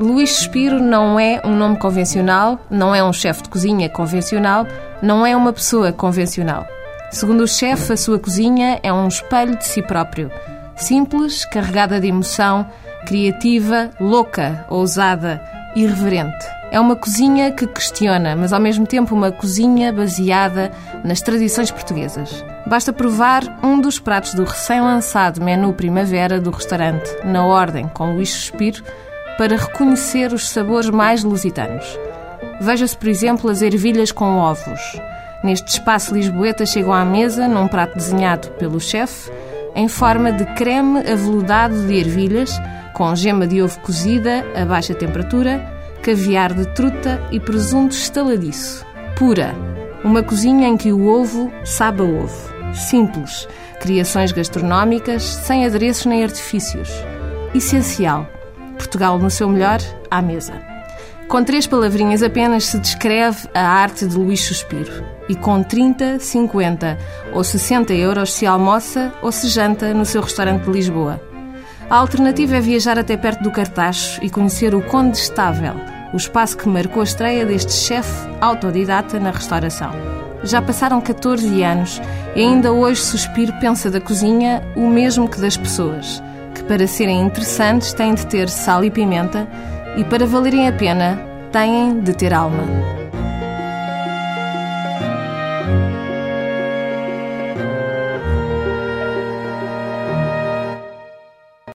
Luís Suspiro não é um nome convencional, não é um chefe de cozinha convencional, não é uma pessoa convencional. Segundo o chefe, a sua cozinha é um espelho de si próprio. Simples, carregada de emoção, criativa, louca, ousada, irreverente. É uma cozinha que questiona, mas ao mesmo tempo uma cozinha baseada nas tradições portuguesas. Basta provar um dos pratos do recém-lançado menu primavera do restaurante Na Ordem com Luís Suspiro para reconhecer os sabores mais lusitanos. Veja-se, por exemplo, as ervilhas com ovos. Neste espaço lisboeta chegam à mesa, num prato desenhado pelo chefe, em forma de creme aveludado de ervilhas, com gema de ovo cozida a baixa temperatura, caviar de truta e presunto estaladiço. Pura. Uma cozinha em que o ovo sabe a ovo. Simples. Criações gastronómicas, sem adereços nem artifícios. Essencial Portugal no seu melhor, à mesa. Com três palavrinhas apenas se descreve a arte de Luís Suspiro. E com 30, 50 ou 60 euros se almoça ou se janta no seu restaurante de Lisboa. A alternativa é viajar até perto do Cartacho e conhecer o Condestável, o espaço que marcou a estreia deste chefe autodidata na restauração. Já passaram 14 anos e ainda hoje Suspiro pensa da cozinha o mesmo que das pessoas para serem interessantes têm de ter sal e pimenta e para valerem a pena têm de ter alma.